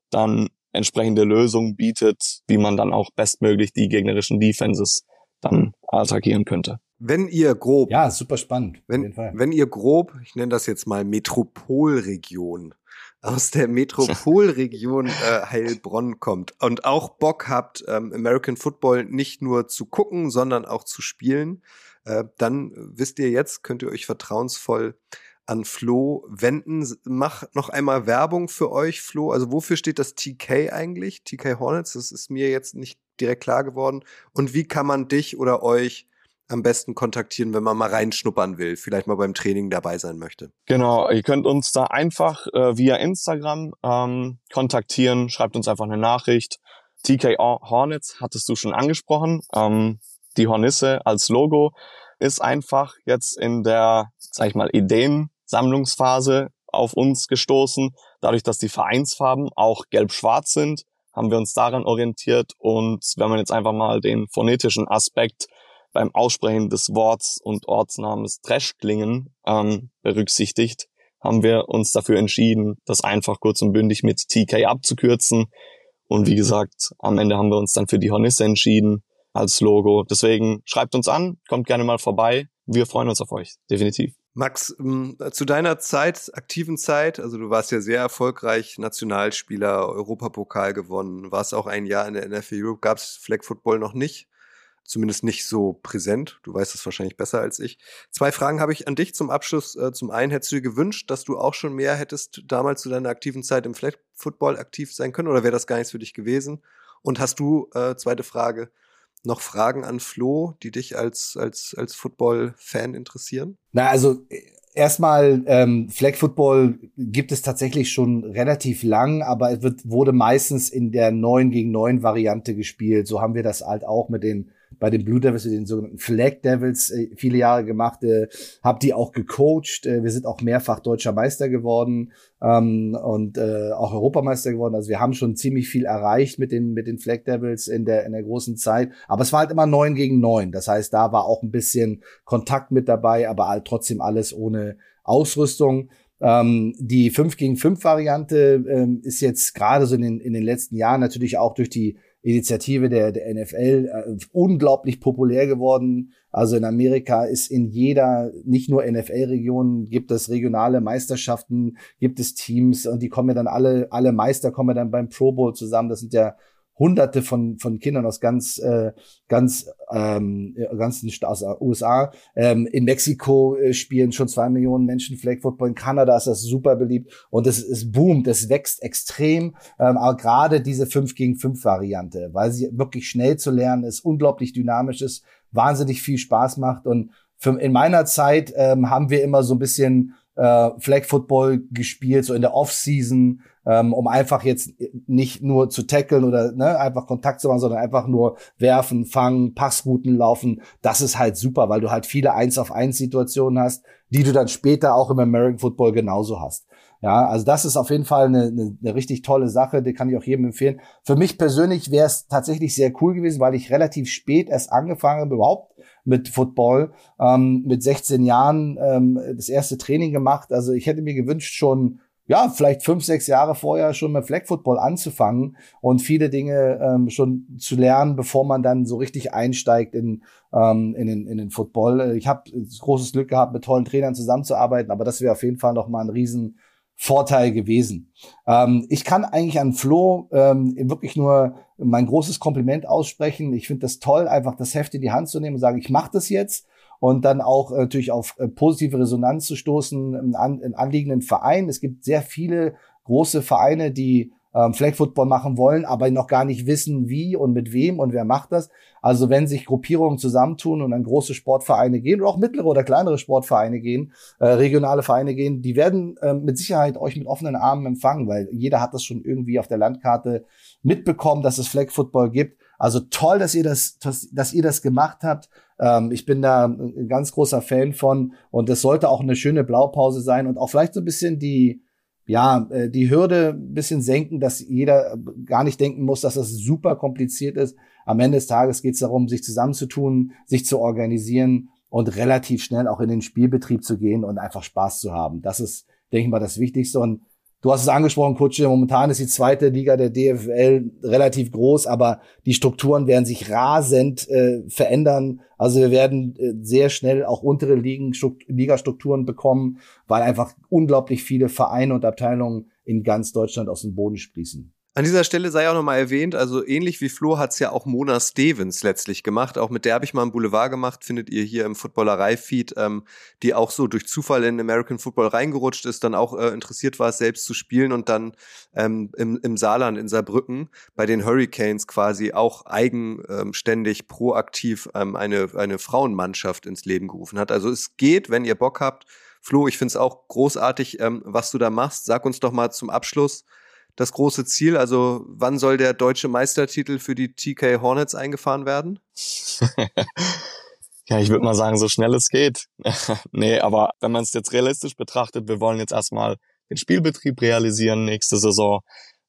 dann entsprechende Lösungen bietet, wie man dann auch bestmöglich die gegnerischen Defenses dann attackieren könnte. Wenn ihr grob. Ja, super spannend. Wenn, wenn ihr grob, ich nenne das jetzt mal Metropolregion, aus der Metropolregion äh, Heilbronn kommt und auch Bock habt, ähm, American Football nicht nur zu gucken, sondern auch zu spielen, äh, dann wisst ihr jetzt, könnt ihr euch vertrauensvoll an Flo wenden. Mach noch einmal Werbung für euch, Flo. Also wofür steht das TK eigentlich? TK Hornets, das ist mir jetzt nicht direkt klar geworden. Und wie kann man dich oder euch am besten kontaktieren, wenn man mal reinschnuppern will, vielleicht mal beim Training dabei sein möchte? Genau, ihr könnt uns da einfach äh, via Instagram ähm, kontaktieren, schreibt uns einfach eine Nachricht. TK Hornets hattest du schon angesprochen. Ähm, die Hornisse als Logo ist einfach jetzt in der, sag ich mal, Ideensammlungsphase auf uns gestoßen. Dadurch, dass die Vereinsfarben auch gelb-schwarz sind, haben wir uns daran orientiert. Und wenn man jetzt einfach mal den phonetischen Aspekt beim Aussprechen des Worts und Ortsnamens Trashklingen ähm, berücksichtigt, haben wir uns dafür entschieden, das einfach kurz und bündig mit TK abzukürzen. Und wie gesagt, am Ende haben wir uns dann für die Hornisse entschieden als Logo. Deswegen schreibt uns an, kommt gerne mal vorbei. Wir freuen uns auf euch, definitiv. Max, ähm, zu deiner Zeit, aktiven Zeit, also du warst ja sehr erfolgreich, Nationalspieler, Europapokal gewonnen, warst auch ein Jahr in der NFL Europe, gab es Flag Football noch nicht zumindest nicht so präsent. Du weißt es wahrscheinlich besser als ich. Zwei Fragen habe ich an dich zum Abschluss. Äh, zum einen hättest du dir gewünscht, dass du auch schon mehr hättest damals zu deiner aktiven Zeit im Flag Football aktiv sein können oder wäre das gar nichts für dich gewesen? Und hast du, äh, zweite Frage, noch Fragen an Flo, die dich als, als, als Football-Fan interessieren? Na, also erstmal, ähm, Flag Football gibt es tatsächlich schon relativ lang, aber es wird, wurde meistens in der 9 gegen 9 Variante gespielt. So haben wir das halt auch mit den bei den Blue Devils, den sogenannten Flag Devils, äh, viele Jahre gemacht, äh, habe die auch gecoacht. Äh, wir sind auch mehrfach deutscher Meister geworden ähm, und äh, auch Europameister geworden. Also wir haben schon ziemlich viel erreicht mit den mit den Flag Devils in der in der großen Zeit. Aber es war halt immer neun gegen neun. Das heißt, da war auch ein bisschen Kontakt mit dabei, aber halt trotzdem alles ohne Ausrüstung. Ähm, die 5 gegen 5 Variante ähm, ist jetzt gerade so in den, in den letzten Jahren natürlich auch durch die Initiative der, der NFL äh, unglaublich populär geworden. Also in Amerika ist in jeder, nicht nur NFL-Region, gibt es regionale Meisterschaften, gibt es Teams und die kommen ja dann alle, alle Meister kommen ja dann beim Pro Bowl zusammen. Das sind ja Hunderte von von Kindern aus ganz äh, ganz ähm, ganzen aus USA. Ähm, in Mexiko äh, spielen schon zwei Millionen Menschen Flag Football. In Kanada ist das super beliebt und es, es boomt, es wächst extrem. Ähm, aber gerade diese 5 gegen 5 Variante, weil sie wirklich schnell zu lernen ist, unglaublich dynamisch ist, wahnsinnig viel Spaß macht und für, in meiner Zeit ähm, haben wir immer so ein bisschen äh, Flag Football gespielt, so in der Off-Season, ähm, um einfach jetzt nicht nur zu tackeln oder ne, einfach Kontakt zu machen, sondern einfach nur werfen, fangen, Passrouten laufen. Das ist halt super, weil du halt viele eins auf eins Situationen hast, die du dann später auch im American Football genauso hast. Ja, also das ist auf jeden Fall eine, eine, eine richtig tolle Sache, die kann ich auch jedem empfehlen. Für mich persönlich wäre es tatsächlich sehr cool gewesen, weil ich relativ spät erst angefangen habe, überhaupt mit Football, ähm, mit 16 Jahren ähm, das erste Training gemacht. Also ich hätte mir gewünscht, schon ja, vielleicht fünf, sechs Jahre vorher schon mit Flag Football anzufangen und viele Dinge ähm, schon zu lernen, bevor man dann so richtig einsteigt in, ähm, in, den, in den Football. Ich habe großes Glück gehabt, mit tollen Trainern zusammenzuarbeiten, aber das wäre auf jeden Fall noch mal ein riesen Vorteil gewesen. Ähm, ich kann eigentlich an Flo ähm, wirklich nur mein großes Kompliment aussprechen. Ich finde das toll, einfach das Heft in die Hand zu nehmen und sagen, ich mache das jetzt und dann auch äh, natürlich auf äh, positive Resonanz zu stoßen in, an, anliegenden Vereinen. Es gibt sehr viele große Vereine, die ähm, Flag Football machen wollen, aber noch gar nicht wissen, wie und mit wem und wer macht das. Also wenn sich Gruppierungen zusammentun und dann große Sportvereine gehen oder auch mittlere oder kleinere Sportvereine gehen, äh, regionale Vereine gehen, die werden äh, mit Sicherheit euch mit offenen Armen empfangen, weil jeder hat das schon irgendwie auf der Landkarte mitbekommen, dass es Flag Football gibt. Also toll, dass ihr das, dass, dass ihr das gemacht habt. Ähm, ich bin da ein ganz großer Fan von und es sollte auch eine schöne Blaupause sein und auch vielleicht so ein bisschen die ja, äh, die Hürde ein bisschen senken, dass jeder gar nicht denken muss, dass das super kompliziert ist. Am Ende des Tages geht es darum, sich zusammenzutun, sich zu organisieren und relativ schnell auch in den Spielbetrieb zu gehen und einfach Spaß zu haben. Das ist, denke ich mal, das Wichtigste. Und Du hast es angesprochen, Kutsche, momentan ist die zweite Liga der DFL relativ groß, aber die Strukturen werden sich rasend äh, verändern. Also wir werden äh, sehr schnell auch untere Ligen, Ligastrukturen bekommen, weil einfach unglaublich viele Vereine und Abteilungen in ganz Deutschland aus dem Boden sprießen. An dieser Stelle sei auch nochmal erwähnt, also ähnlich wie Flo hat es ja auch Mona Stevens letztlich gemacht. Auch mit der habe ich mal einen Boulevard gemacht, findet ihr hier im Footballerei-Feed, ähm, die auch so durch Zufall in American Football reingerutscht ist, dann auch äh, interessiert war, selbst zu spielen und dann ähm, im, im Saarland, in Saarbrücken, bei den Hurricanes quasi auch eigenständig, proaktiv ähm, eine, eine Frauenmannschaft ins Leben gerufen hat. Also es geht, wenn ihr Bock habt. Flo, ich finde es auch großartig, ähm, was du da machst. Sag uns doch mal zum Abschluss, das große Ziel? Also wann soll der deutsche Meistertitel für die TK Hornets eingefahren werden? ja, ich würde mal sagen, so schnell es geht. nee, aber wenn man es jetzt realistisch betrachtet, wir wollen jetzt erstmal den Spielbetrieb realisieren nächste Saison.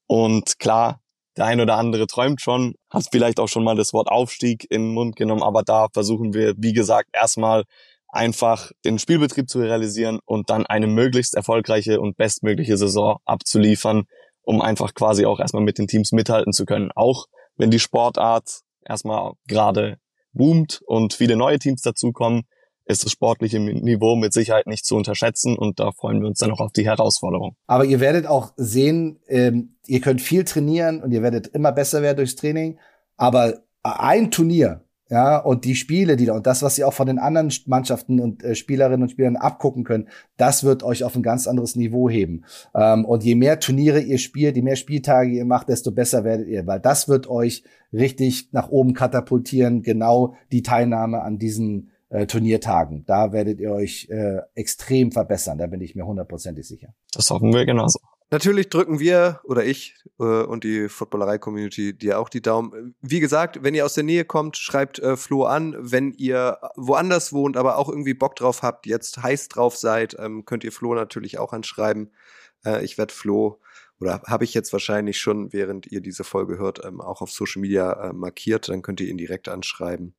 Und klar, der ein oder andere träumt schon, hat vielleicht auch schon mal das Wort Aufstieg in den Mund genommen, aber da versuchen wir, wie gesagt, erstmal einfach den Spielbetrieb zu realisieren und dann eine möglichst erfolgreiche und bestmögliche Saison abzuliefern, um einfach quasi auch erstmal mit den Teams mithalten zu können. Auch wenn die Sportart erstmal gerade boomt und viele neue Teams dazukommen, ist das sportliche Niveau mit Sicherheit nicht zu unterschätzen und da freuen wir uns dann auch auf die Herausforderung. Aber ihr werdet auch sehen, ähm, ihr könnt viel trainieren und ihr werdet immer besser werden durchs Training, aber ein Turnier ja, und die Spiele, die da, und das, was ihr auch von den anderen Mannschaften und äh, Spielerinnen und Spielern abgucken könnt, das wird euch auf ein ganz anderes Niveau heben. Ähm, und je mehr Turniere ihr spielt, je mehr Spieltage ihr macht, desto besser werdet ihr, weil das wird euch richtig nach oben katapultieren, genau die Teilnahme an diesen äh, Turniertagen. Da werdet ihr euch äh, extrem verbessern, da bin ich mir hundertprozentig sicher. Das hoffen wir genauso. Natürlich drücken wir oder ich äh, und die Footballerei-Community dir auch die Daumen. Wie gesagt, wenn ihr aus der Nähe kommt, schreibt äh, Flo an. Wenn ihr woanders wohnt, aber auch irgendwie Bock drauf habt, jetzt heiß drauf seid, ähm, könnt ihr Flo natürlich auch anschreiben. Äh, ich werde Flo oder habe ich jetzt wahrscheinlich schon, während ihr diese Folge hört, ähm, auch auf Social Media äh, markiert. Dann könnt ihr ihn direkt anschreiben.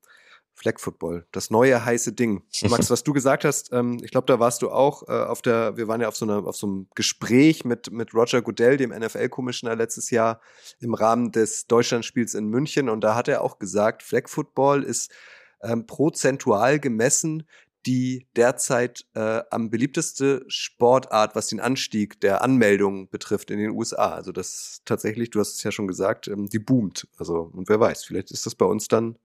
Flag Football, das neue heiße Ding. Max, was du gesagt hast, ähm, ich glaube, da warst du auch äh, auf der, wir waren ja auf so, einer, auf so einem Gespräch mit, mit Roger Goodell, dem NFL-Commissioner letztes Jahr im Rahmen des Deutschlandspiels in München und da hat er auch gesagt, Flag Football ist ähm, prozentual gemessen die derzeit äh, am beliebteste Sportart, was den Anstieg der Anmeldungen betrifft in den USA. Also das tatsächlich, du hast es ja schon gesagt, ähm, die boomt. Also und wer weiß, vielleicht ist das bei uns dann